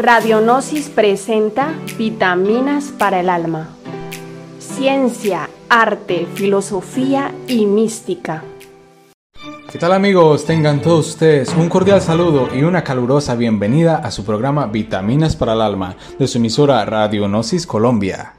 Radionosis presenta Vitaminas para el Alma. Ciencia, arte, filosofía y mística. ¿Qué tal amigos? Tengan todos ustedes un cordial saludo y una calurosa bienvenida a su programa Vitaminas para el Alma de su emisora Radionosis Colombia.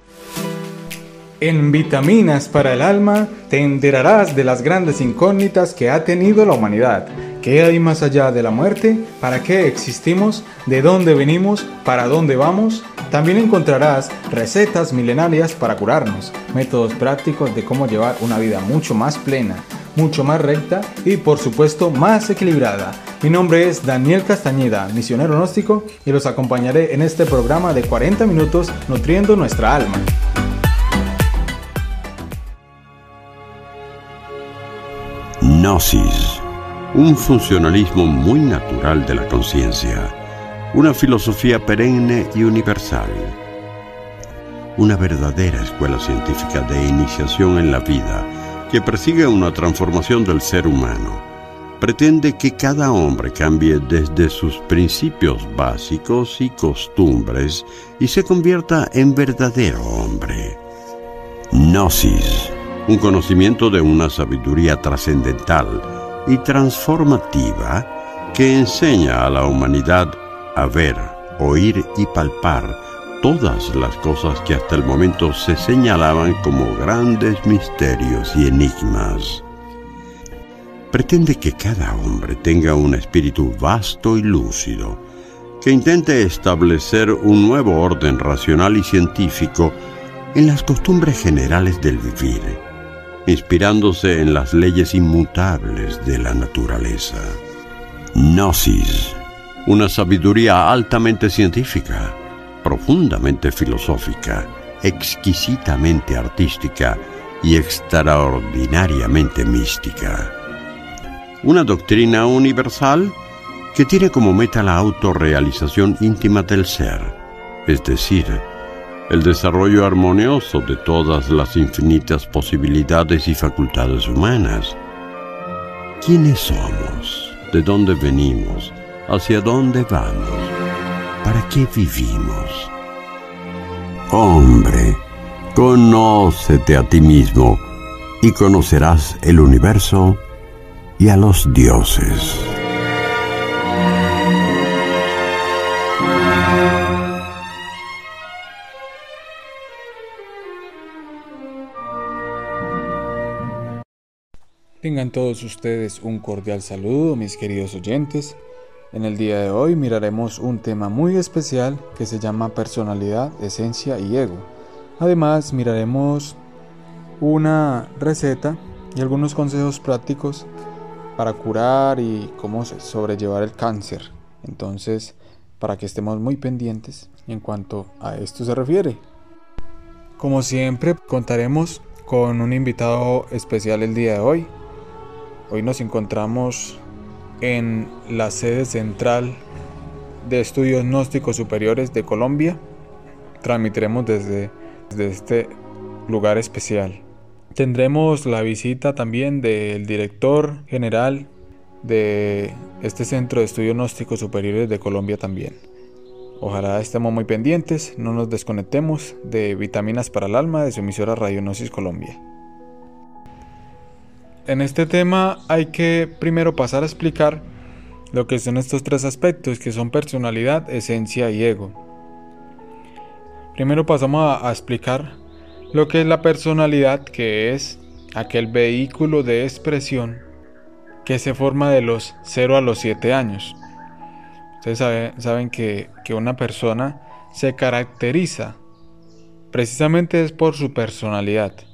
En Vitaminas para el Alma te enterarás de las grandes incógnitas que ha tenido la humanidad. ¿Qué hay más allá de la muerte? ¿Para qué existimos? ¿De dónde venimos? ¿Para dónde vamos? También encontrarás recetas milenarias para curarnos, métodos prácticos de cómo llevar una vida mucho más plena, mucho más recta y por supuesto más equilibrada. Mi nombre es Daniel Castañeda, misionero gnóstico, y los acompañaré en este programa de 40 minutos nutriendo nuestra alma. Gnosis, un funcionalismo muy natural de la conciencia, una filosofía perenne y universal, una verdadera escuela científica de iniciación en la vida que persigue una transformación del ser humano. Pretende que cada hombre cambie desde sus principios básicos y costumbres y se convierta en verdadero hombre. Gnosis un conocimiento de una sabiduría trascendental y transformativa que enseña a la humanidad a ver, oír y palpar todas las cosas que hasta el momento se señalaban como grandes misterios y enigmas. Pretende que cada hombre tenga un espíritu vasto y lúcido, que intente establecer un nuevo orden racional y científico en las costumbres generales del vivir inspirándose en las leyes inmutables de la naturaleza. Gnosis, una sabiduría altamente científica, profundamente filosófica, exquisitamente artística y extraordinariamente mística. Una doctrina universal que tiene como meta la autorrealización íntima del ser, es decir, el desarrollo armonioso de todas las infinitas posibilidades y facultades humanas. ¿Quiénes somos? ¿De dónde venimos? ¿Hacia dónde vamos? ¿Para qué vivimos? Hombre, conócete a ti mismo y conocerás el universo y a los dioses. Tengan todos ustedes un cordial saludo, mis queridos oyentes. En el día de hoy miraremos un tema muy especial que se llama personalidad, esencia y ego. Además miraremos una receta y algunos consejos prácticos para curar y cómo sobrellevar el cáncer. Entonces, para que estemos muy pendientes en cuanto a esto se refiere. Como siempre, contaremos con un invitado especial el día de hoy, Hoy nos encontramos en la sede central de Estudios Gnósticos Superiores de Colombia. Transmitiremos desde, este lugar especial. Tendremos la visita también del director general de este Centro de Estudios Gnósticos Superiores de Colombia también. Ojalá estemos muy pendientes, no nos desconectemos de Vitaminas para el Alma de su emisora Radionosis Colombia. En este tema hay que primero pasar a explicar lo que son estos tres aspectos, que son personalidad, esencia y ego. Primero pasamos a, explicar lo que es la personalidad, que es aquel vehículo de expresión que se forma de los 0 a los 7 años. Ustedes saben que, que una persona se caracteriza precisamente es por su personalidad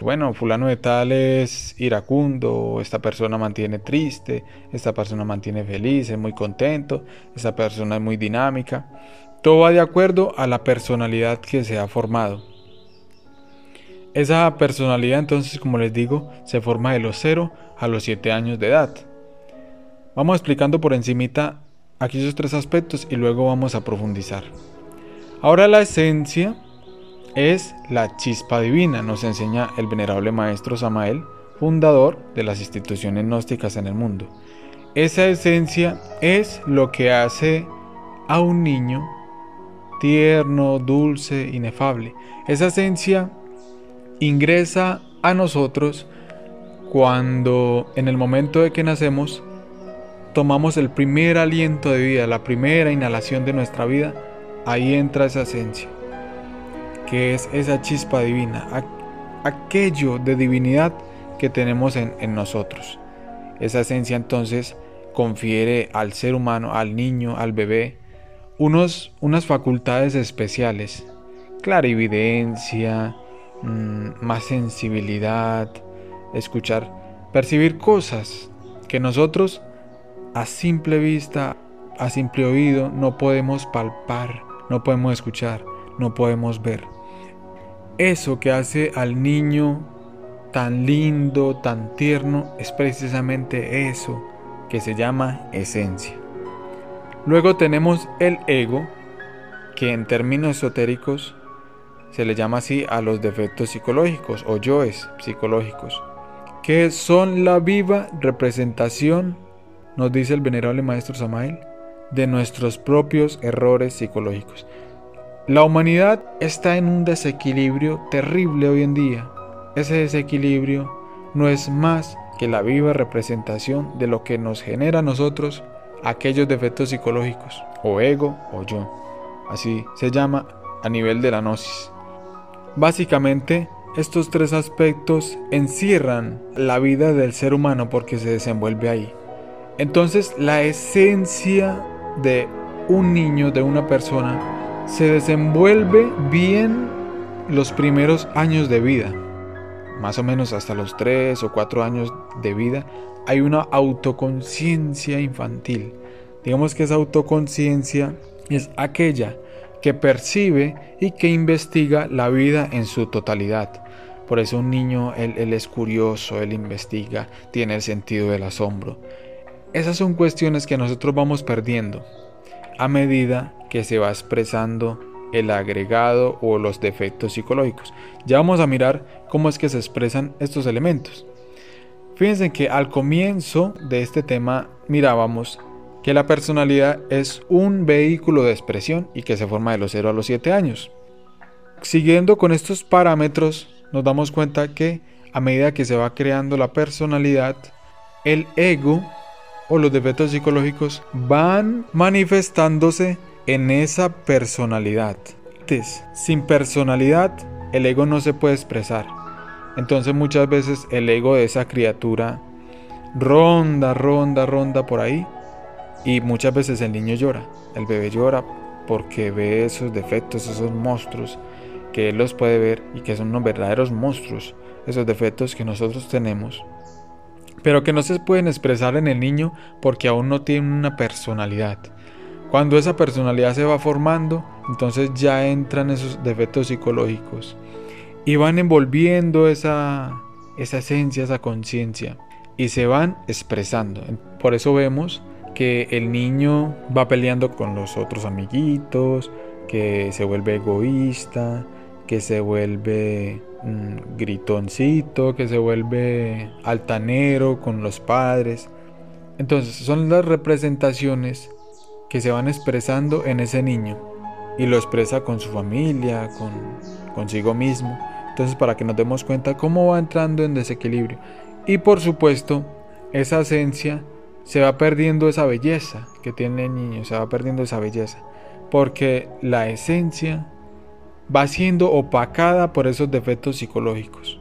bueno, fulano de tal es iracundo, esta persona mantiene triste, esta persona mantiene feliz, es muy contento, esta persona es muy dinámica. Todo va de acuerdo a la personalidad que se ha formado. Esa personalidad entonces, como les digo, se forma de los 0 a los 7 años de edad. Vamos explicando por encimita aquí esos tres aspectos y luego vamos a profundizar. Ahora la esencia es la chispa divina, nos enseña el venerable maestro Samael, fundador de las instituciones gnósticas en el mundo. Esa esencia es lo que hace a un niño tierno, dulce, inefable. Esa esencia ingresa a nosotros cuando en el momento de que nacemos tomamos el primer aliento de vida, la primera inhalación de nuestra vida, ahí entra esa esencia, que es esa chispa divina, aquello de divinidad que tenemos en, en nosotros. Esa esencia entonces confiere al ser humano, al niño, al bebé, unos, unas facultades especiales, clarividencia, mm, más sensibilidad, escuchar, percibir cosas que nosotros a simple vista, a simple oído, no podemos palpar, no podemos escuchar, no podemos ver. Eso que hace al niño tan lindo, tan tierno, es precisamente eso que se llama esencia. Luego tenemos el ego, que en términos esotéricos se le llama así a los defectos psicológicos o yoes psicológicos, que son la viva representación, nos dice el venerable maestro Samael, de nuestros propios errores psicológicos. La humanidad está en un desequilibrio terrible hoy en día. Ese desequilibrio no es más que la viva representación de lo que nos genera a nosotros aquellos defectos psicológicos, o ego o yo. Así se llama a nivel de la gnosis. Básicamente, estos tres aspectos encierran la vida del ser humano porque se desenvuelve ahí. Entonces, la esencia de un niño, de una persona, se desenvuelve bien los primeros años de vida más o menos hasta los 3 o 4 años de vida, hay una autoconciencia infantil. Digamos que esa autoconciencia es aquella que percibe y que investiga la vida en su totalidad. Por eso un niño, él, él, es curioso, él investiga, tiene el sentido del asombro. Esas son cuestiones que nosotros vamos perdiendo a medida que se va expresando el agregado o los defectos psicológicos. Ya vamos a mirar cómo es que se expresan estos elementos. Fíjense que al comienzo de este tema mirábamos que la personalidad es un vehículo de expresión y que se forma de los 0 a los 7 años. Siguiendo con estos parámetros, nos damos cuenta que a medida que se va creando la personalidad, el ego o los defectos psicológicos van manifestándose en esa personalidad. Sin personalidad, el ego no se puede expresar. Entonces muchas veces el ego de esa criatura ronda, ronda, ronda por ahí. Y muchas veces el niño llora, el bebé llora porque ve esos defectos, esos monstruos que él los puede ver y que son unos verdaderos monstruos, esos defectos que nosotros tenemos, pero que no se pueden expresar en el niño porque aún no tienen una personalidad. Cuando esa personalidad se va formando, entonces ya entran esos defectos psicológicos y van envolviendo esa, esa esencia, esa conciencia y se van expresando. Por eso vemos que el niño va peleando con los otros amiguitos, que se vuelve egoísta, que se vuelve mm, gritoncito, que se vuelve altanero con los padres. Entonces son las representaciones que se van expresando en ese niño y lo expresa con su familia, con consigo mismo. Entonces para que nos demos cuenta cómo va entrando en desequilibrio. Y por supuesto, esa esencia se va perdiendo esa belleza que tiene el niño, se va perdiendo esa belleza. Porque la esencia va siendo opacada por esos defectos psicológicos.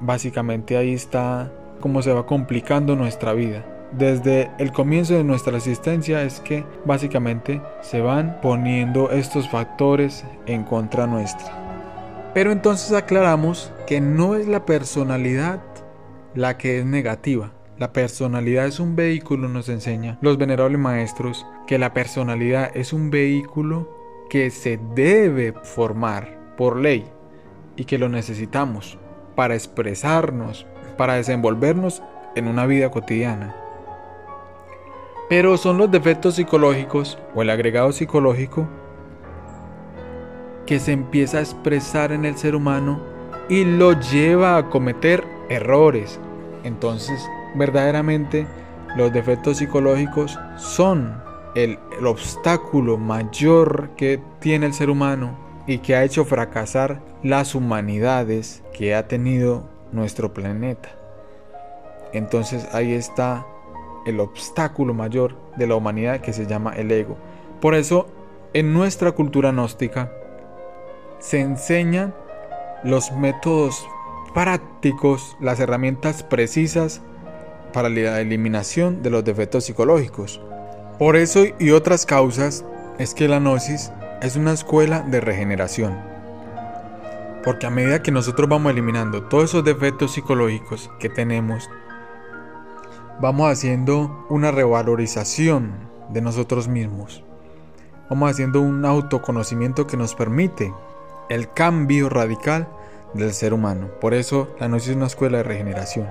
Básicamente ahí está cómo se va complicando nuestra vida desde el comienzo de nuestra existencia es que básicamente se van poniendo estos factores en contra nuestra. Pero entonces aclaramos que no es la personalidad la que es negativa. La personalidad es un vehículo, nos enseña los venerables maestros, que la personalidad es un vehículo que se debe formar por ley y que lo necesitamos para expresarnos, para desenvolvernos en una vida cotidiana. Pero son los defectos psicológicos o el agregado psicológico que se empieza a expresar en el ser humano y lo lleva a cometer errores. Entonces, verdaderamente, los defectos psicológicos son el, obstáculo mayor que tiene el ser humano y que ha hecho fracasar las humanidades que ha tenido nuestro planeta. Entonces ahí está el obstáculo mayor de la humanidad que se llama el ego. Por eso en nuestra cultura gnóstica se enseñan los métodos prácticos, las herramientas precisas para la eliminación de los defectos psicológicos. Por eso y otras causas es que la gnosis es una escuela de regeneración. Porque a medida que nosotros vamos eliminando todos esos defectos psicológicos que tenemos, vamos haciendo una revalorización de nosotros mismos. Vamos haciendo un autoconocimiento que nos permite el cambio radical del ser humano. Por eso la Gnosis es una escuela de regeneración.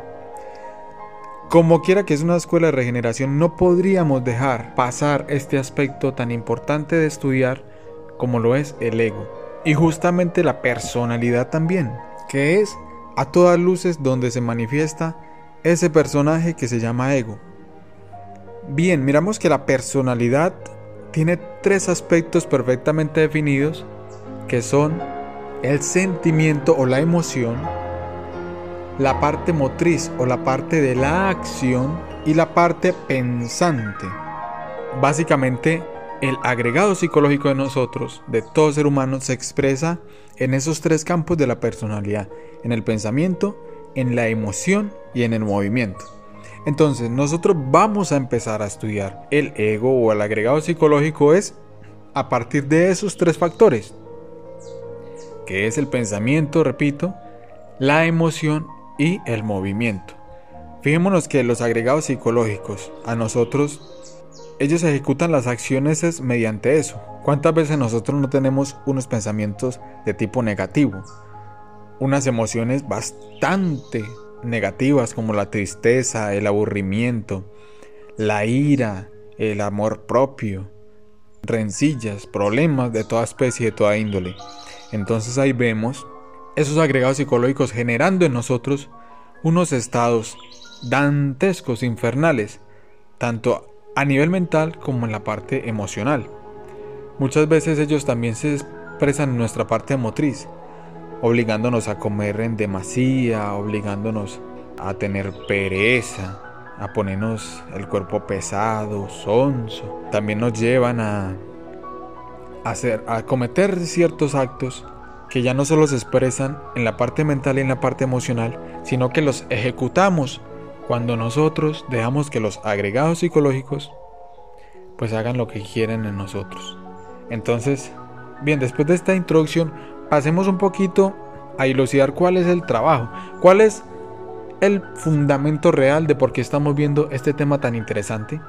Como quiera que es una escuela de regeneración, no podríamos dejar pasar este aspecto tan importante de estudiar como lo es el ego. Y justamente la personalidad también, que es a todas luces donde se manifiesta ese personaje que se llama ego. Bien, miramos que la personalidad tiene tres aspectos perfectamente definidos que son el sentimiento o la emoción, la parte motriz o la parte de la acción y la parte pensante. Básicamente, el agregado psicológico de nosotros, de todo ser humano, se expresa en esos tres campos de la personalidad, en el pensamiento, en la emoción y en el movimiento. Entonces, nosotros vamos a empezar a estudiar el ego o el agregado psicológico es a partir de esos tres factores, que es el pensamiento, repito, la emoción y el movimiento. Fijémonos que los agregados psicológicos a nosotros, ellos ejecutan las acciones mediante eso. ¿Cuántas veces nosotros no tenemos unos pensamientos de tipo negativo? Unas emociones bastante negativas como la tristeza, el aburrimiento, la ira, el amor propio, rencillas, problemas de toda especie, de toda índole. Entonces ahí vemos esos agregados psicológicos generando en nosotros unos estados dantescos, infernales, tanto a nivel mental como en la parte emocional. Muchas veces ellos también se expresan en nuestra parte motriz, obligándonos a comer en demasía, obligándonos a tener pereza, a ponernos el cuerpo pesado, sonso. También nos llevan a hacer, a cometer ciertos actos que ya no solo se expresan en la parte mental y en la parte emocional, sino que los ejecutamos cuando nosotros dejamos que los agregados psicológicos pues hagan lo que quieren en nosotros. Entonces, bien, después de esta introducción, pasemos un poquito a ilucidar cuál es el trabajo, cuál es el fundamento real de por qué estamos viendo este tema tan interesante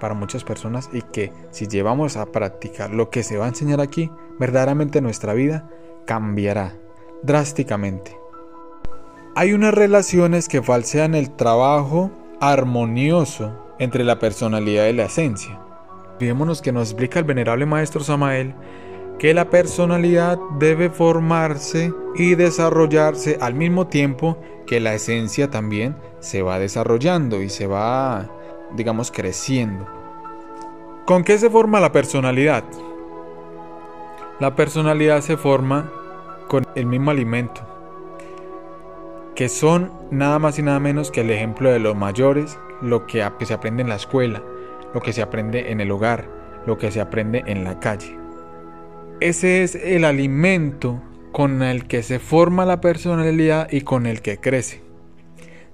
para muchas personas y que si llevamos a practicar lo que se va a enseñar aquí, verdaderamente nuestra vida cambiará drásticamente. Hay unas relaciones que falsean el trabajo armonioso entre la personalidad y la esencia. Fijémonos que nos explica el venerable maestro Samael que la personalidad debe formarse y desarrollarse al mismo tiempo que la esencia también se va desarrollando y se va digamos, creciendo. ¿Con qué se forma la personalidad? La personalidad se forma con el mismo alimento, que son nada más y nada menos que el ejemplo de los mayores, lo que se aprende en la escuela, lo que se aprende en el hogar, lo que se aprende en la calle. Ese es el alimento con el que se forma la personalidad y con el que crece.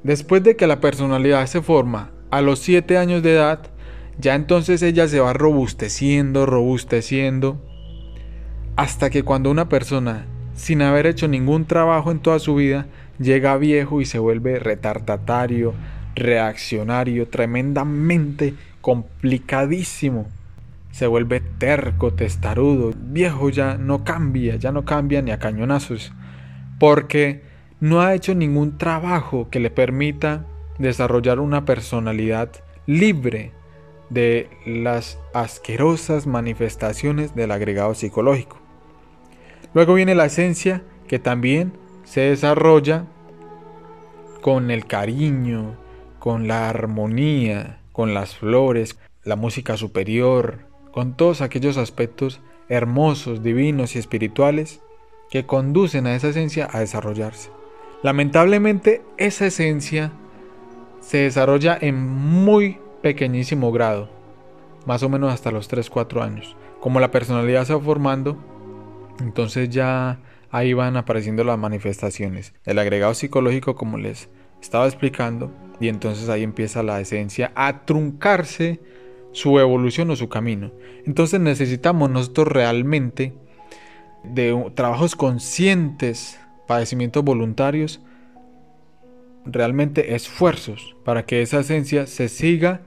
Después de que la personalidad se forma a los 7 años de edad, ya entonces ella se va robusteciendo, robusteciendo, hasta que cuando una persona, sin haber hecho ningún trabajo en toda su vida, llega viejo y se vuelve retardatario, reaccionario, tremendamente complicadísimo. Se vuelve terco, testarudo, viejo ya no cambia, ya no cambia ni a cañonazos, porque no ha hecho ningún trabajo que le permita desarrollar una personalidad libre de las asquerosas manifestaciones del agregado psicológico. Luego viene la esencia que también se desarrolla con el cariño, con la armonía, con las flores, la música superior, con todos aquellos aspectos hermosos, divinos y espirituales que conducen a esa esencia a desarrollarse. Lamentablemente esa esencia se desarrolla en muy pequeñísimo grado, más o menos hasta los 3-4 años. Como la personalidad se va formando, entonces ya ahí van apareciendo las manifestaciones. El agregado psicológico, como les estaba explicando, y entonces ahí empieza la esencia a truncarse su evolución o su camino. Entonces necesitamos nosotros realmente de trabajos conscientes, padecimientos voluntarios, realmente esfuerzos para que esa esencia se siga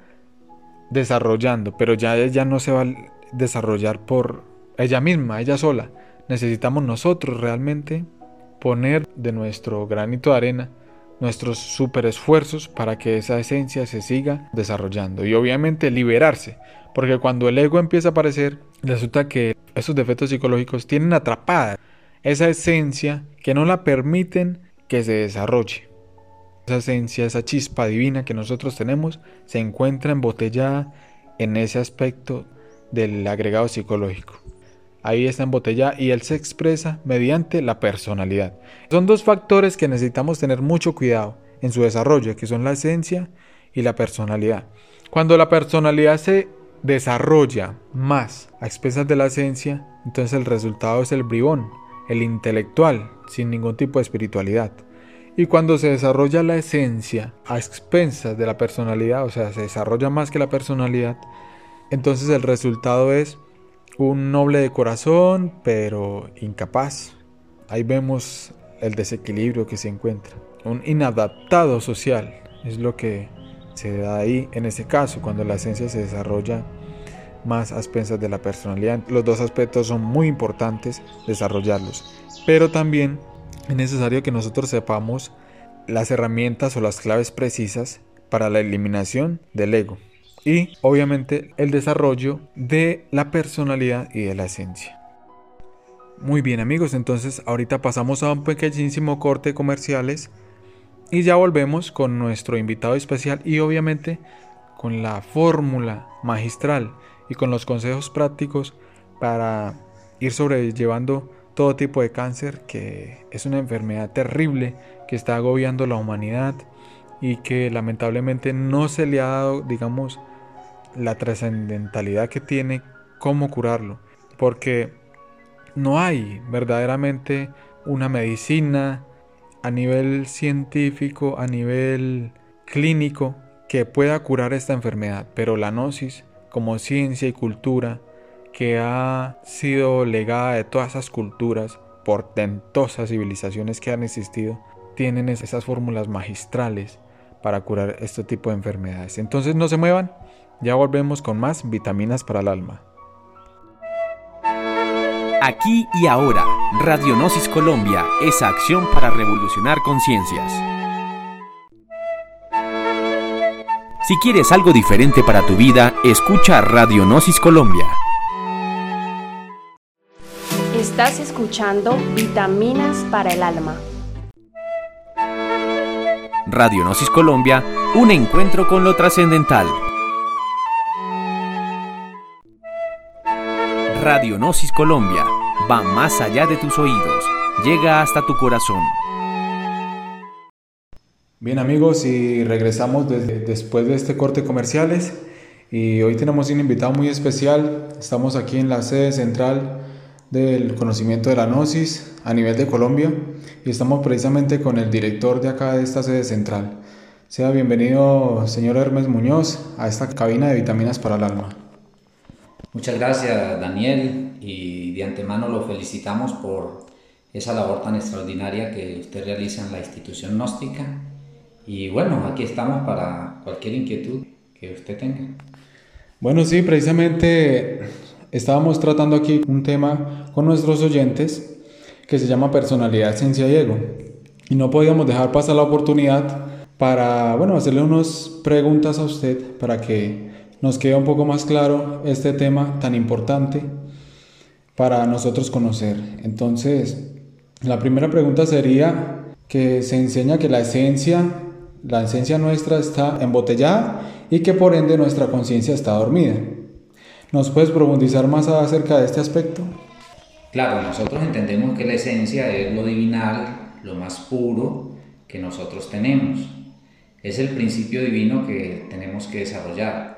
desarrollando, pero ya ella no se va a desarrollar por ella misma, ella sola. Necesitamos nosotros realmente poner de nuestro granito de arena nuestros super esfuerzos para que esa esencia se siga desarrollando y obviamente liberarse, porque cuando el ego empieza a aparecer, resulta que esos defectos psicológicos tienen atrapada esa esencia que no la permiten que se desarrolle. Esa esencia, esa chispa divina que nosotros tenemos, se encuentra embotellada en ese aspecto del agregado psicológico. Ahí está embotellada y él se expresa mediante la personalidad. Son dos factores que necesitamos tener mucho cuidado en su desarrollo, que son la esencia y la personalidad. Cuando la personalidad se desarrolla más a expensas de la esencia, entonces el resultado es el bribón, el intelectual, sin ningún tipo de espiritualidad. Y cuando se desarrolla la esencia a expensas de la personalidad, o sea, se desarrolla más que la personalidad, entonces el resultado es un noble de corazón, pero incapaz. Ahí vemos el desequilibrio que se encuentra. Un inadaptado social es lo que se da ahí en ese caso, cuando la esencia se desarrolla más a expensas de la personalidad. Los dos aspectos son muy importantes desarrollarlos, pero también es necesario que nosotros sepamos las herramientas o las claves precisas para la eliminación del ego y obviamente el desarrollo de la personalidad y de la esencia. Muy bien amigos, entonces ahorita pasamos a un pequeñísimo corte comerciales y ya volvemos con nuestro invitado especial y obviamente con la fórmula magistral y con los consejos prácticos para ir sobrellevando todo tipo de cáncer, que es una enfermedad terrible que está agobiando la humanidad y que lamentablemente no se le ha dado, digamos, la trascendentalidad que tiene cómo curarlo, porque no hay verdaderamente una medicina a nivel científico, a nivel clínico, que pueda curar esta enfermedad, pero la gnosis como ciencia y cultura que ha sido legada de todas esas culturas, portentosas civilizaciones que han existido, tienen esas fórmulas magistrales para curar este tipo de enfermedades. Entonces no se muevan, ya volvemos con más vitaminas para el alma. Aquí y ahora, Radionosis Colombia, esa acción para revolucionar conciencias. Si quieres algo diferente para tu vida, escucha Radionosis Colombia. Estás escuchando Vitaminas para el Alma. Radionosis Colombia, un encuentro con lo trascendental. Radionosis Colombia va más allá de tus oídos, llega hasta tu corazón. Bien amigos, y regresamos después de este corte comerciales y hoy tenemos un invitado muy especial. Estamos aquí en la sede central del conocimiento de la gnosis a nivel de Colombia y estamos precisamente con el director de acá de esta sede central. Sea bienvenido, señor Hermes Muñoz, a esta cabina de vitaminas para el alma. Muchas gracias, Daniel, y de antemano lo felicitamos por esa labor tan extraordinaria que usted realiza en la institución gnóstica. Y bueno, aquí estamos para cualquier inquietud que usted tenga. Bueno, sí, precisamente estábamos tratando aquí un tema con nuestros oyentes que se llama personalidad, esencia y ego. Y no podíamos dejar pasar la oportunidad para, bueno, hacerle unas preguntas a usted para que nos quede un poco más claro este tema tan importante para nosotros conocer. Entonces, la primera pregunta sería que se enseña que la esencia, la esencia nuestra está embotellada y que por ende nuestra conciencia está dormida. ¿Nos puedes profundizar más acerca de este aspecto? Claro, nosotros entendemos que la esencia es lo divinal, lo más puro que nosotros tenemos. Es el principio divino que tenemos que desarrollar.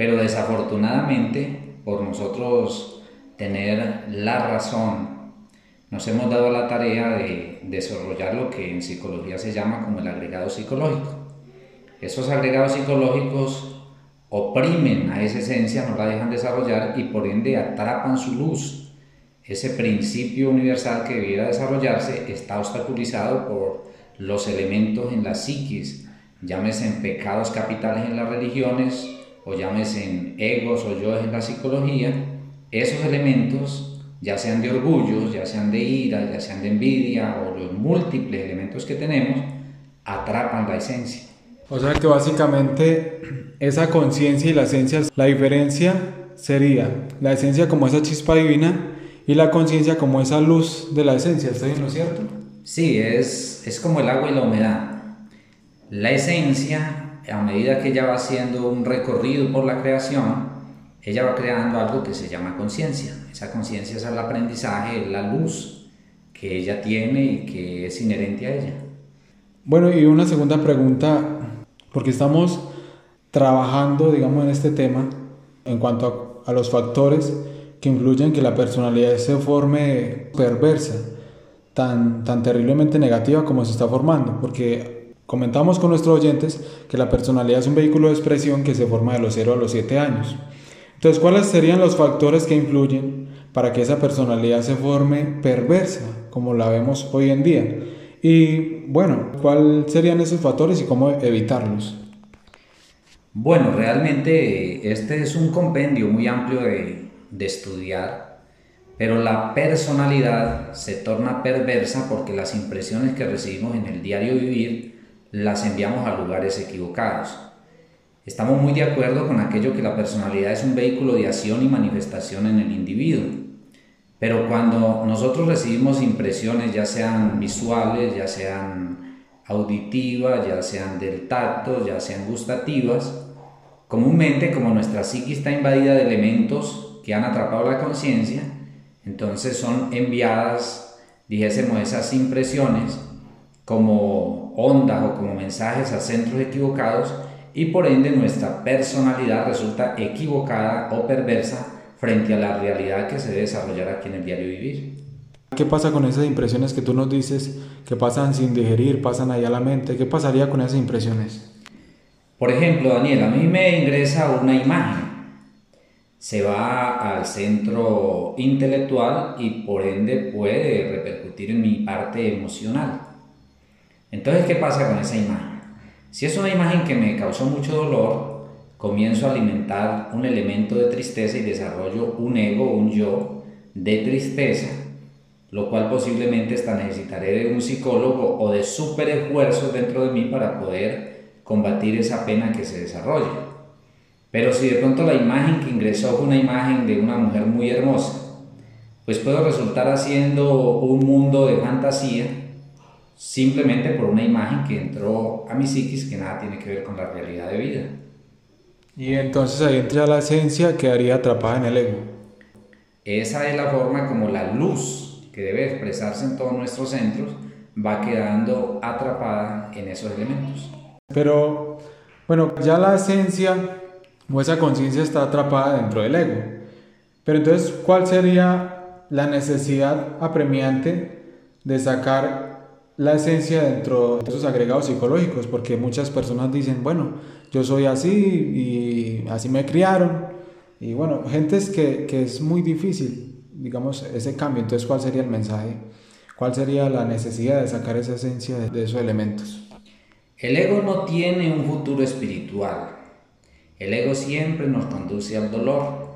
Pero desafortunadamente, por nosotros tener la razón, nos hemos dado la tarea de desarrollar lo que en psicología se llama como el agregado psicológico. Esos agregados psicológicos oprimen a esa esencia, no la dejan desarrollar y por ende atrapan su luz, ese principio universal que debiera desarrollarse está obstaculizado por los elementos en la psiquis, llámese en pecados capitales en las religiones o llámese en egos o yo en la psicología, esos elementos, ya sean de orgullo, ya sean de ira, ya sean de envidia o los múltiples elementos que tenemos, atrapan la esencia. O sea que básicamente esa conciencia y la esencia, la diferencia sería la esencia como esa chispa divina y la conciencia como esa luz de la esencia, ¿estoy en lo cierto? Sí, es, es como el agua y la humedad. La esencia, a medida que ella va haciendo un recorrido por la creación, ella va creando algo que se llama conciencia. Esa conciencia es el aprendizaje, la luz que ella tiene y que es inherente a ella. Bueno, y una segunda pregunta, porque estamos trabajando, digamos, en este tema en cuanto a, los factores que influyen en que la personalidad se forme perversa, tan, tan terriblemente negativa como se está formando, porque comentamos con nuestros oyentes que la personalidad es un vehículo de expresión que se forma de los 0 a los 7 años. Entonces, ¿cuáles serían los factores que influyen para que esa personalidad se forme perversa, como la vemos hoy en día? Y bueno, ¿cuáles serían esos factores y cómo evitarlos? Bueno, realmente este es un compendio muy amplio de, de estudiar, pero la personalidad se torna perversa porque las impresiones que recibimos en el diario vivir las enviamos a lugares equivocados. Estamos muy de acuerdo con aquello que la personalidad es un vehículo de acción y manifestación en el individuo. Pero cuando nosotros recibimos impresiones, ya sean visuales, ya sean auditivas, ya sean del tacto, ya sean gustativas, comúnmente como nuestra psique está invadida de elementos que han atrapado la conciencia, entonces son enviadas, dijésemos, esas impresiones como ondas o como mensajes a centros equivocados y por ende nuestra personalidad resulta equivocada o perversa frente a la realidad que se debe desarrollar aquí en el diario vivir. ¿Qué pasa con esas impresiones que tú nos dices que pasan sin digerir, pasan ahí a la mente? ¿Qué pasaría con esas impresiones? Por ejemplo, Daniel, a mí me ingresa una imagen se va al centro intelectual y por ende puede repercutir en mi parte emocional. Entonces, ¿qué pasa con esa imagen? Si es una imagen que me causó mucho dolor, comienzo a alimentar un elemento de tristeza y desarrollo un ego, un yo de tristeza, lo cual posiblemente hasta necesitaré de un psicólogo o de super esfuerzos dentro de mí para poder combatir esa pena que se desarrolla. Pero si de pronto la imagen que ingresó fue una imagen de una mujer muy hermosa, pues puedo resultar haciendo un mundo de fantasía simplemente por una imagen que entró a mi psiquis que nada tiene que ver con la realidad de vida. Y entonces ahí entra la esencia que haría atrapada en el ego. Esa es la forma como la luz que debe expresarse en todos nuestros centros va quedando atrapada en esos elementos. Pero, bueno, ya la esencia o esa conciencia está atrapada dentro del ego. Pero entonces, ¿cuál sería la necesidad apremiante de sacar la esencia dentro de esos agregados psicológicos? Porque muchas personas dicen, bueno, yo soy así y así me criaron. Y bueno, gente es que, que es muy difícil, digamos, ese cambio. Entonces, ¿cuál sería el mensaje? ¿Cuál sería la necesidad de sacar esa esencia de esos elementos? El ego no tiene un futuro espiritual. El ego siempre nos conduce al dolor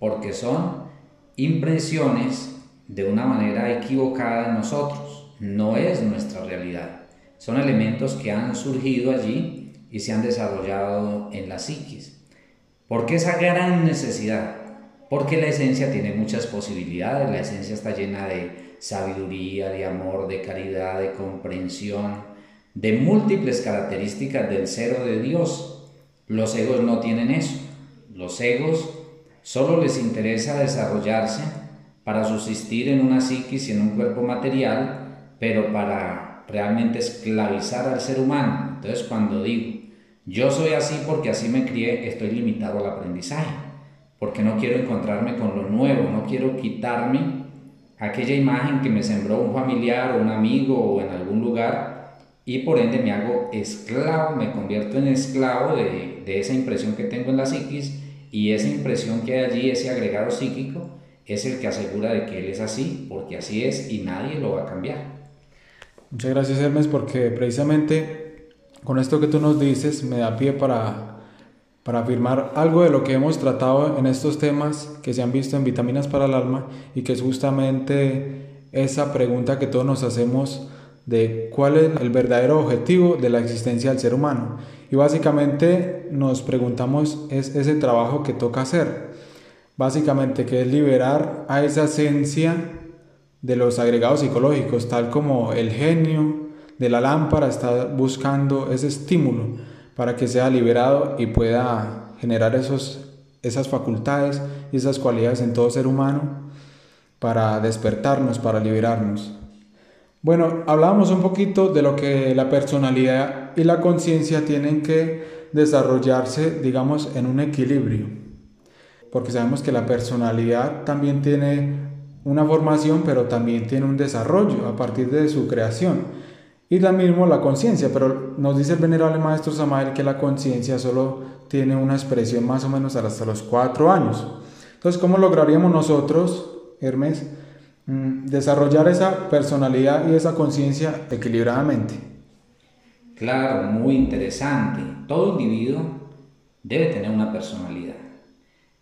porque son impresiones de una manera equivocada en nosotros. No es nuestra realidad. Son elementos que han surgido allí y se han desarrollado en la psiquis. ¿Por qué esa gran necesidad? Porque la esencia tiene muchas posibilidades. La esencia está llena de sabiduría, de amor, de caridad, de comprensión, de múltiples características del cero de Dios Los egos no tienen eso. Los egos solo les interesa desarrollarse para subsistir en una psiquis y en un cuerpo material, pero para realmente esclavizar al ser humano. Entonces cuando digo, yo soy así porque así me crié, estoy limitado al aprendizaje, porque no quiero encontrarme con lo nuevo, no quiero quitarme aquella imagen que me sembró un familiar o un amigo o en algún lugar y por ende me hago esclavo, me convierto en esclavo de, de esa impresión que tengo en la psiquis y esa impresión que hay allí, ese agregado psíquico, es el que asegura de que él es así, porque así es y nadie lo va a cambiar. Muchas gracias Hermes, porque precisamente con esto que tú nos dices me da pie para, para afirmar algo de lo que hemos tratado en estos temas que se han visto en Vitaminas para el Alma y que es justamente esa pregunta que todos nos hacemos de cuál es el verdadero objetivo de la existencia del ser humano. Y básicamente nos preguntamos es ese trabajo que toca hacer básicamente que es liberar a esa esencia de los agregados psicológicos, tal como el genio de la lámpara está buscando ese estímulo para que sea liberado y pueda generar esos, esas facultades y esas cualidades en todo ser humano para despertarnos, para liberarnos. Bueno, hablábamos un poquito de lo que la personalidad y la conciencia tienen que desarrollarse, digamos, en un equilibrio porque sabemos que la personalidad también tiene una formación, pero también tiene un desarrollo a partir de su creación. Y la mismo la conciencia, pero nos dice el venerable maestro Samael que la conciencia solo tiene una expresión más o menos hasta los cuatro años. Entonces, ¿cómo lograríamos nosotros, Hermes, mm, desarrollar esa personalidad y esa conciencia equilibradamente? Claro, muy interesante. Todo individuo debe tener una personalidad.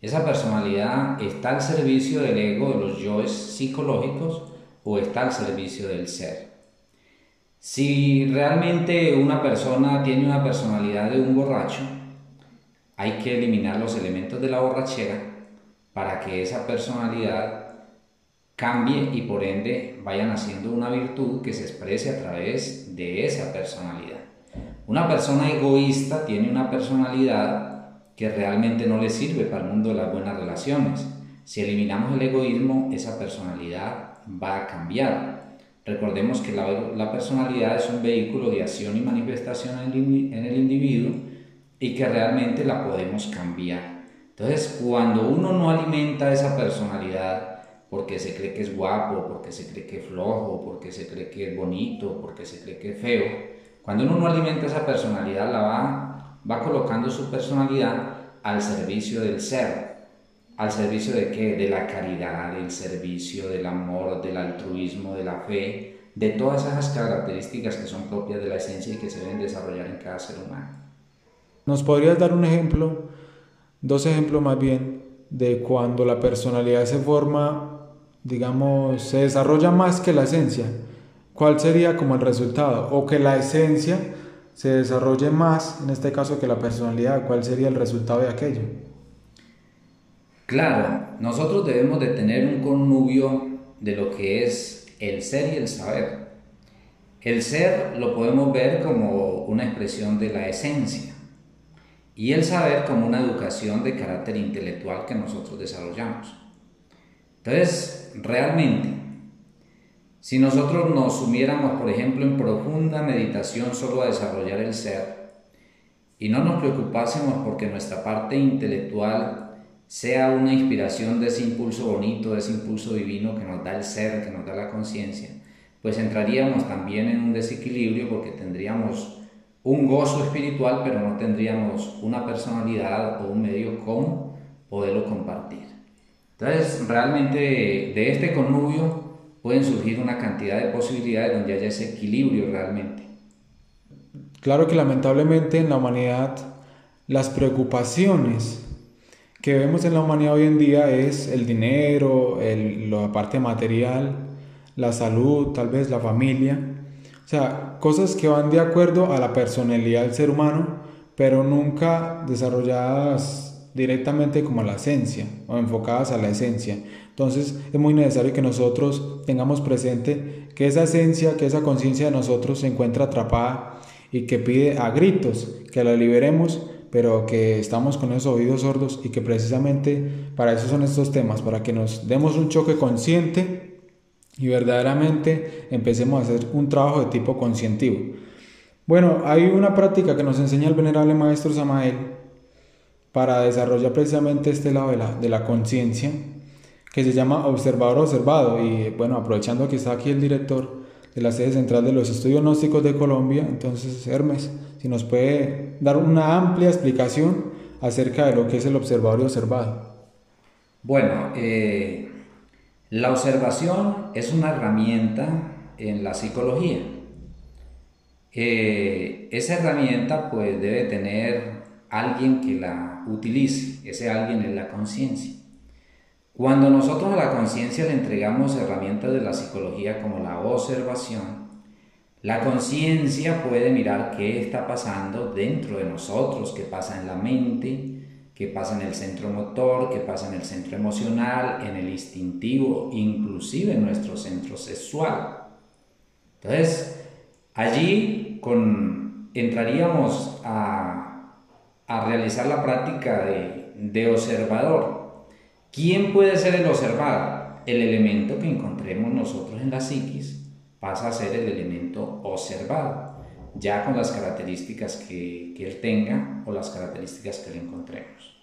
¿Esa personalidad está al servicio del ego, de los yoes psicológicos, o está al servicio del ser? Si realmente una persona tiene una personalidad de un borracho, hay que eliminar los elementos de la borrachera para que esa personalidad cambie y por ende vayan haciendo una virtud que se exprese a través de esa personalidad. Una persona egoísta tiene una personalidad que realmente no le sirve para el mundo de las buenas relaciones. Si eliminamos el egoísmo, esa personalidad va a cambiar. Recordemos que la, personalidad es un vehículo de acción y manifestación en el, individuo y que realmente la podemos cambiar. Entonces, cuando uno no alimenta esa personalidad porque se cree que es guapo, porque se cree que es flojo, porque se cree que es bonito, porque se cree que es feo, cuando uno no alimenta esa personalidad la va va colocando su personalidad al servicio del ser. ¿Al servicio de qué? De la caridad, del servicio, del amor, del altruismo, de la fe, de todas esas características que son propias de la esencia y que se deben desarrollar en cada ser humano. ¿Nos podrías dar un ejemplo, dos ejemplos más bien, de cuando la personalidad se forma, digamos, se desarrolla más que la esencia? ¿Cuál sería como el resultado? O que la esencia se desarrolle más, en este caso, que la personalidad, ¿cuál sería el resultado de aquello? Claro, nosotros debemos de tener un connubio de lo que es el ser y el saber. El ser lo podemos ver como una expresión de la esencia y el saber como una educación de carácter intelectual que nosotros desarrollamos. Entonces, realmente, si nosotros nos sumiéramos, por ejemplo, en profunda meditación solo a desarrollar el ser y no nos preocupásemos porque nuestra parte intelectual sea una inspiración de ese impulso bonito, de ese impulso divino que nos da el ser, que nos da la conciencia, pues entraríamos también en un desequilibrio porque tendríamos un gozo espiritual, pero no tendríamos una personalidad o un medio con poderlo compartir. Entonces, realmente de este connubio pueden surgir una cantidad de posibilidades donde haya ese equilibrio realmente. Claro que lamentablemente en la humanidad las preocupaciones que vemos en la humanidad hoy en día es el dinero, la parte material, la salud, tal vez la familia. O sea, cosas que van de acuerdo a la personalidad del ser humano, pero nunca desarrolladas directamente como la esencia o enfocadas a la esencia. Entonces es muy necesario que nosotros tengamos presente que esa esencia, que esa conciencia de nosotros se encuentra atrapada y que pide a gritos que la liberemos pero que estamos con esos oídos sordos y que precisamente para eso son estos temas, para que nos demos un choque consciente y verdaderamente empecemos a hacer un trabajo de tipo conscientivo. Bueno, hay una práctica que nos enseña el venerable maestro Samael para desarrollar precisamente este lado de la, de la conciencia, que se llama observador observado. Y bueno, aprovechando que está aquí el director de la sede central de los estudios gnósticos de Colombia, entonces Hermes, si nos puede dar una amplia explicación acerca de lo que es el observador observado. Bueno, eh, la observación es una herramienta en la psicología. Eh, esa herramienta pues debe tener alguien que la utilice, ese alguien es la conciencia. Cuando nosotros a la conciencia le entregamos herramientas de la psicología como la observación, la conciencia puede mirar qué está pasando dentro de nosotros, qué pasa en la mente, qué pasa en el centro motor, qué pasa en el centro emocional, en el instintivo, inclusive en nuestro centro sexual. Entonces, allí con, entraríamos a a realizar la práctica de, observador. ¿Quién puede ser el observado? El elemento que encontremos nosotros en la psiquis pasa a ser el elemento observado, ya con las características que, él tenga o las características que le encontremos.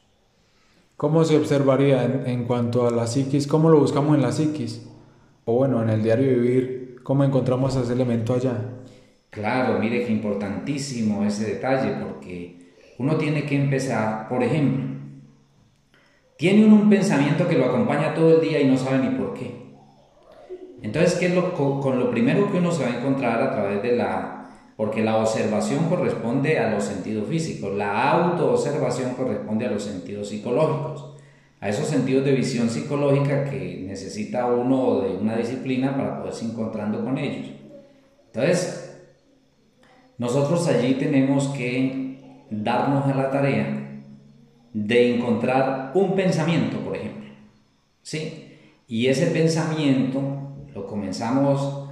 ¿Cómo se observaría en, en, cuanto a la psiquis? ¿Cómo lo buscamos en la psiquis? O bueno, en el diario vivir, ¿cómo encontramos ese elemento allá? Claro, mire que importantísimo ese detalle porque uno tiene que empezar, por ejemplo, tiene un pensamiento que lo acompaña todo el día y no sabe ni por qué. Entonces, ¿qué es lo, con lo primero que uno se va a encontrar a través de la... Porque la observación corresponde a los sentidos físicos, la autoobservación corresponde a los sentidos psicológicos, a esos sentidos de visión psicológica que necesita uno de una disciplina para poderse encontrando con ellos. Entonces, nosotros allí tenemos que darnos a la tarea de encontrar un pensamiento, por ejemplo. ¿Sí? Y ese pensamiento lo comenzamos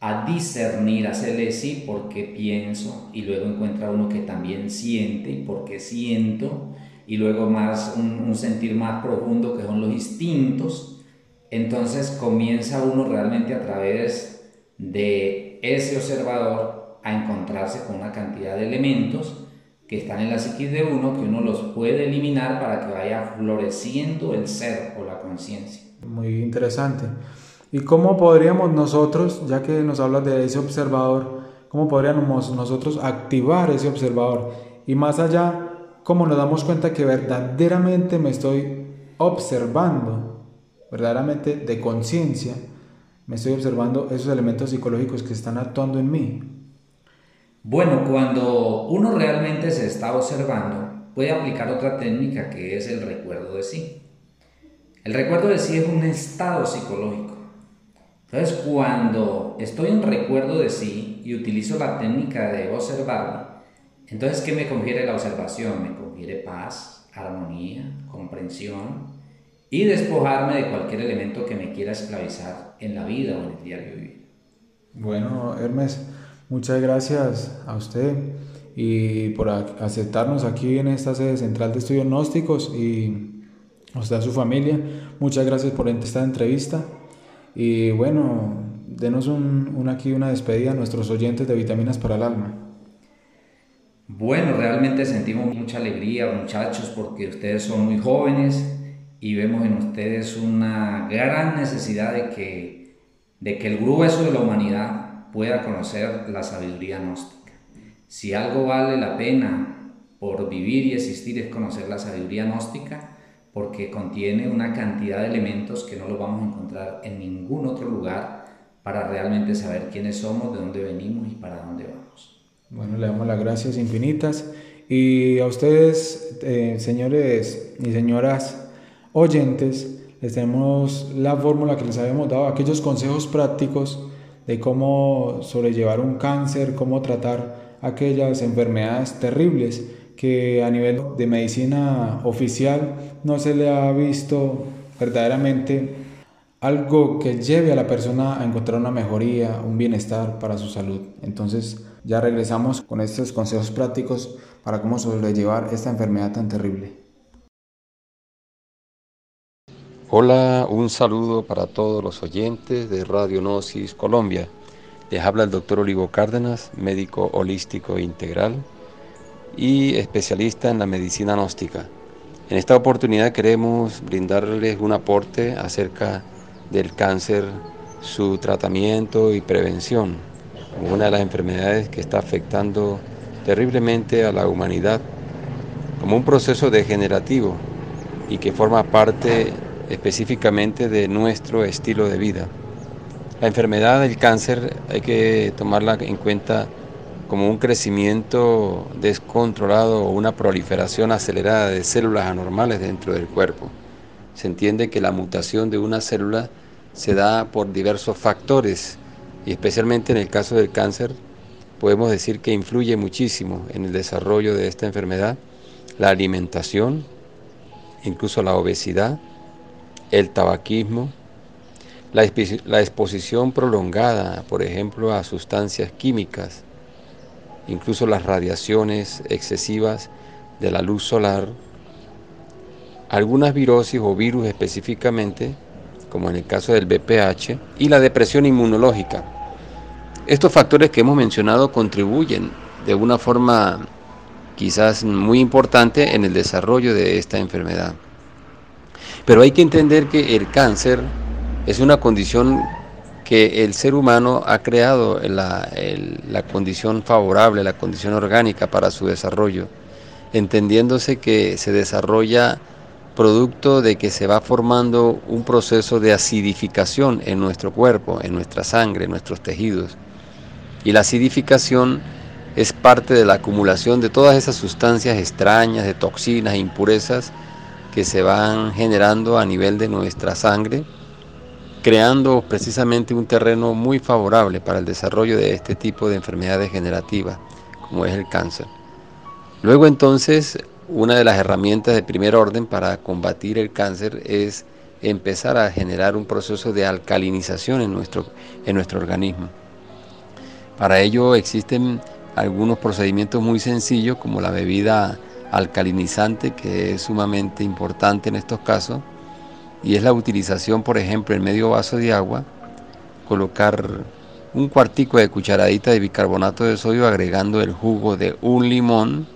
a discernir, a hacerle sí porque pienso, y luego encuentra uno que también siente porque siento, y luego más un, un sentir más profundo que son los instintos. Entonces comienza uno realmente a través de ese observador a encontrarse con una cantidad de elementos que están en la psiquis de uno, que uno los puede eliminar para que vaya floreciendo el ser o la conciencia. Muy interesante. ¿Y cómo podríamos nosotros, ya que nos hablas de ese observador, cómo podríamos nosotros activar ese observador? Y más allá, ¿cómo nos damos cuenta que verdaderamente me estoy observando, verdaderamente de conciencia, me estoy observando esos elementos psicológicos que están actuando en mí? Bueno, cuando uno realmente se está observando, puede aplicar otra técnica que es el recuerdo de sí. El recuerdo de sí es un estado psicológico. Entonces, cuando estoy en recuerdo de sí y utilizo la técnica de observarme, entonces, ¿qué me confiere la observación? Me confiere paz, armonía, comprensión y despojarme de cualquier elemento que me quiera esclavizar en la vida o en el diario vivir. Bueno, Hermes, Muchas gracias a usted y por aceptarnos aquí en esta sede central de estudios gnósticos y a su familia. Muchas gracias por esta entrevista y bueno, denos un, aquí una despedida a nuestros oyentes de Vitaminas para el Alma. Bueno, realmente sentimos mucha alegría, muchachos, porque ustedes son muy jóvenes y vemos en ustedes una gran necesidad de que, de que el grueso de la humanidad pueda conocer la sabiduría gnóstica. Si algo vale la pena por vivir y existir es conocer la sabiduría gnóstica, porque contiene una cantidad de elementos que no los vamos a encontrar en ningún otro lugar para realmente saber quiénes somos, de dónde venimos y para dónde vamos. Bueno, le damos las gracias infinitas y a ustedes, eh, señores y señoras oyentes, les tenemos la fórmula que les habíamos dado, aquellos consejos prácticos de cómo sobrellevar un cáncer, cómo tratar aquellas enfermedades terribles que a nivel de medicina oficial no se le ha visto verdaderamente algo que lleve a la persona a encontrar una mejoría, un bienestar para su salud. Entonces ya regresamos con estos consejos prácticos para cómo sobrellevar esta enfermedad tan terrible. Hola, un saludo para todos los oyentes de Radio Gnosis Colombia. Les habla el doctor Olivo Cárdenas, médico holístico integral y especialista en la medicina gnóstica. En esta oportunidad queremos brindarles un aporte acerca del cáncer, su tratamiento y prevención, una de las enfermedades que está afectando terriblemente a la humanidad, como un proceso degenerativo y que forma parte específicamente de nuestro estilo de vida. La enfermedad del cáncer hay que tomarla en cuenta como un crecimiento descontrolado o una proliferación acelerada de células anormales dentro del cuerpo. Se entiende que la mutación de una célula se da por diversos factores y especialmente en el caso del cáncer podemos decir que influye muchísimo en el desarrollo de esta enfermedad la alimentación, incluso la obesidad, el tabaquismo, la, exposición prolongada, por ejemplo, a sustancias químicas, incluso las radiaciones excesivas de la luz solar, algunas virosis o virus específicamente, como en el caso del BPH, y la depresión inmunológica. Estos factores que hemos mencionado contribuyen de una forma quizás muy importante en el desarrollo de esta enfermedad. Pero hay que entender que el cáncer es una condición que el ser humano ha creado la, la condición favorable, la condición orgánica para su desarrollo, entendiéndose que se desarrolla producto de que se va formando un proceso de acidificación en nuestro cuerpo, en nuestra sangre, en nuestros tejidos. Y la acidificación es parte de la acumulación de todas esas sustancias extrañas, de toxinas, impurezas, que se van generando a nivel de nuestra sangre, creando precisamente un terreno muy favorable para el desarrollo de este tipo de enfermedades degenerativas, como es el cáncer. Luego entonces, una de las herramientas de primer orden para combatir el cáncer es empezar a generar un proceso de alcalinización en nuestro, en nuestro organismo. Para ello existen algunos procedimientos muy sencillos como la bebida alcalinizante que es sumamente importante en estos casos y es la utilización, por ejemplo, en medio vaso de agua, colocar un cuartico de cucharadita de bicarbonato de sodio agregando el jugo de un limón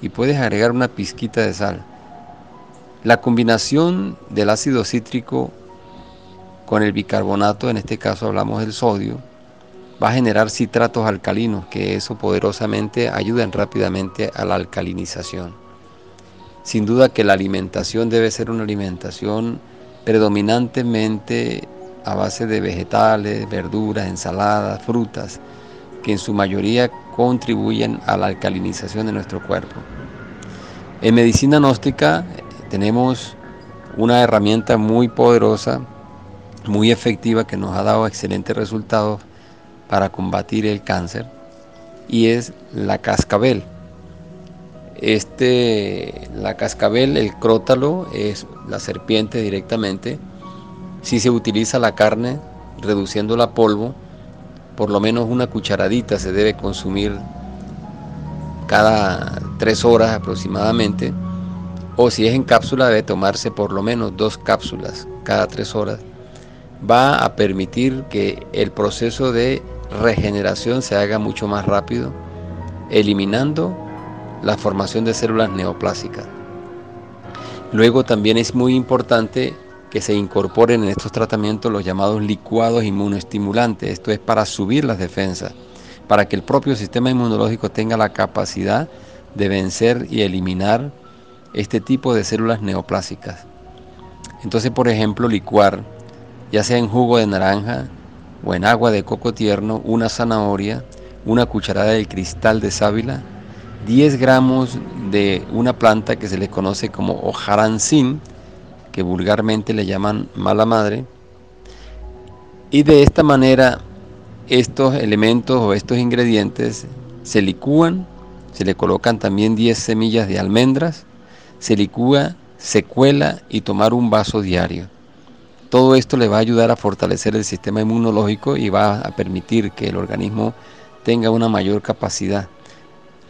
y puedes agregar una pizquita de sal. La combinación del ácido cítrico con el bicarbonato, en este caso hablamos del sodio, va a generar citratos alcalinos que eso poderosamente ayudan rápidamente a la alcalinización. Sin duda que la alimentación debe ser una alimentación predominantemente a base de vegetales, verduras, ensaladas, frutas, que en su mayoría contribuyen a la alcalinización de nuestro cuerpo. En medicina gnóstica tenemos una herramienta muy poderosa, muy efectiva, que nos ha dado excelentes resultados para combatir el cáncer, y es la cascabel. Este, la cascabel, el crótalo, es la serpiente directamente. Si se utiliza la carne, reduciéndola a polvo, por lo menos una cucharadita se debe consumir cada tres horas aproximadamente. O si es en cápsula, debe tomarse por lo menos dos cápsulas cada tres horas. Va a permitir que el proceso de regeneración se haga mucho más rápido, eliminando la formación de células neoplásicas. Luego también es muy importante que se incorporen en estos tratamientos los llamados licuados inmunoestimulantes. Esto es para subir las defensas, para que el propio sistema inmunológico tenga la capacidad de vencer y eliminar este tipo de células neoplásicas. Entonces, por ejemplo, licuar, ya sea en jugo de naranja o en agua de coco tierno, una zanahoria, una cucharada de cristal de sábila 10 gramos de una planta que se le conoce como hojarancín, que vulgarmente le llaman mala madre, y de esta manera estos elementos o estos ingredientes se licúan, se le colocan también 10 semillas de almendras, se licúa, se cuela y tomar un vaso diario. Todo esto le va a ayudar a fortalecer el sistema inmunológico y va a permitir que el organismo tenga una mayor capacidad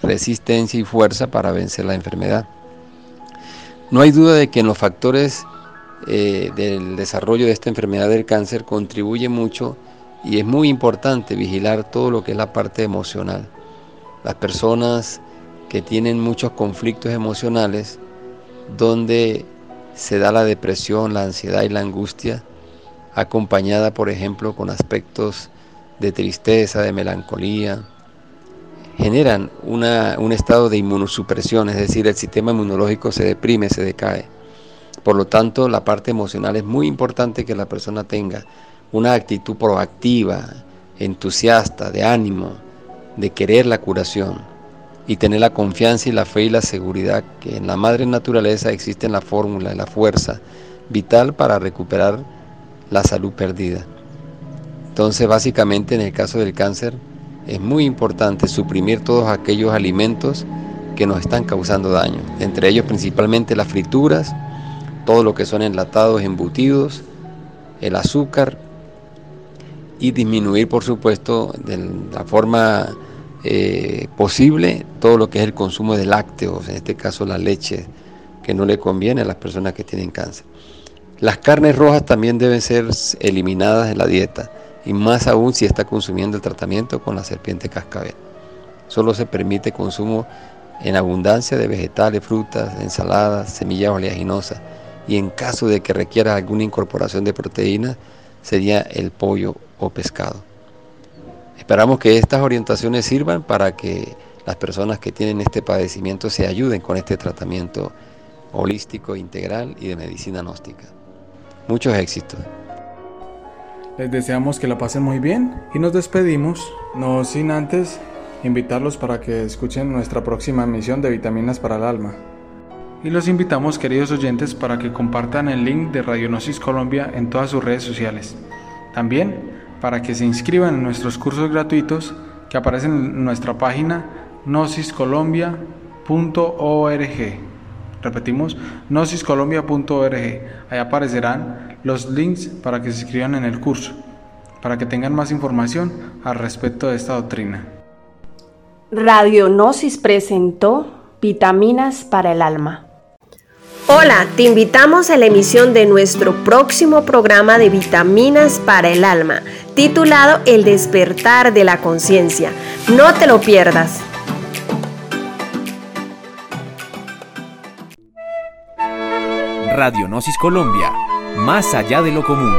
resistencia y fuerza para vencer la enfermedad. No hay duda de que en los factores eh, del desarrollo de esta enfermedad del cáncer contribuye mucho y es muy importante vigilar todo lo que es la parte emocional. Las personas que tienen muchos conflictos emocionales, donde se da la depresión, la ansiedad y la angustia, acompañada por ejemplo con aspectos de tristeza, de melancolía, generan un estado de inmunosupresión, es decir, el sistema inmunológico se deprime, se decae. Por lo tanto, la parte emocional es muy importante que la persona tenga una actitud proactiva, entusiasta, de ánimo, de querer la curación y tener la confianza y la fe y la seguridad que en la madre naturaleza existe la fórmula y la fuerza vital para recuperar la salud perdida. Entonces, básicamente en el caso del cáncer, es muy importante suprimir todos aquellos alimentos que nos están causando daño, entre ellos principalmente las frituras, todo lo que son enlatados, embutidos, el azúcar y disminuir por supuesto de la forma eh, posible todo lo que es el consumo de lácteos, en este caso la leche, que no le conviene a las personas que tienen cáncer. Las carnes rojas también deben ser eliminadas de la dieta y más aún si está consumiendo el tratamiento con la serpiente cascabel. Solo se permite consumo en abundancia de vegetales, frutas, ensaladas, semillas oleaginosas y en caso de que requiera alguna incorporación de proteínas sería el pollo o pescado. Esperamos que estas orientaciones sirvan para que las personas que tienen este padecimiento se ayuden con este tratamiento holístico, integral y de medicina gnóstica. Muchos éxitos. Les deseamos que la pasen muy bien y nos despedimos, no sin antes invitarlos para que escuchen nuestra próxima emisión de Vitaminas para el Alma. Y los invitamos, queridos oyentes, para que compartan el link de Radionosis Colombia en todas sus redes sociales. También para que se inscriban en nuestros cursos gratuitos que aparecen en nuestra página nosiscolombia.org. Repetimos, nosiscolombia.org. Ahí aparecerán los links para que se inscriban en el curso, para que tengan más información al respecto de esta doctrina. Radio Gnosis presentó Vitaminas para el Alma. Hola, te invitamos a la emisión de nuestro próximo programa de Vitaminas para el Alma, titulado El despertar de la conciencia. No te lo pierdas. Radio Gnosis Colombia más allá de lo común.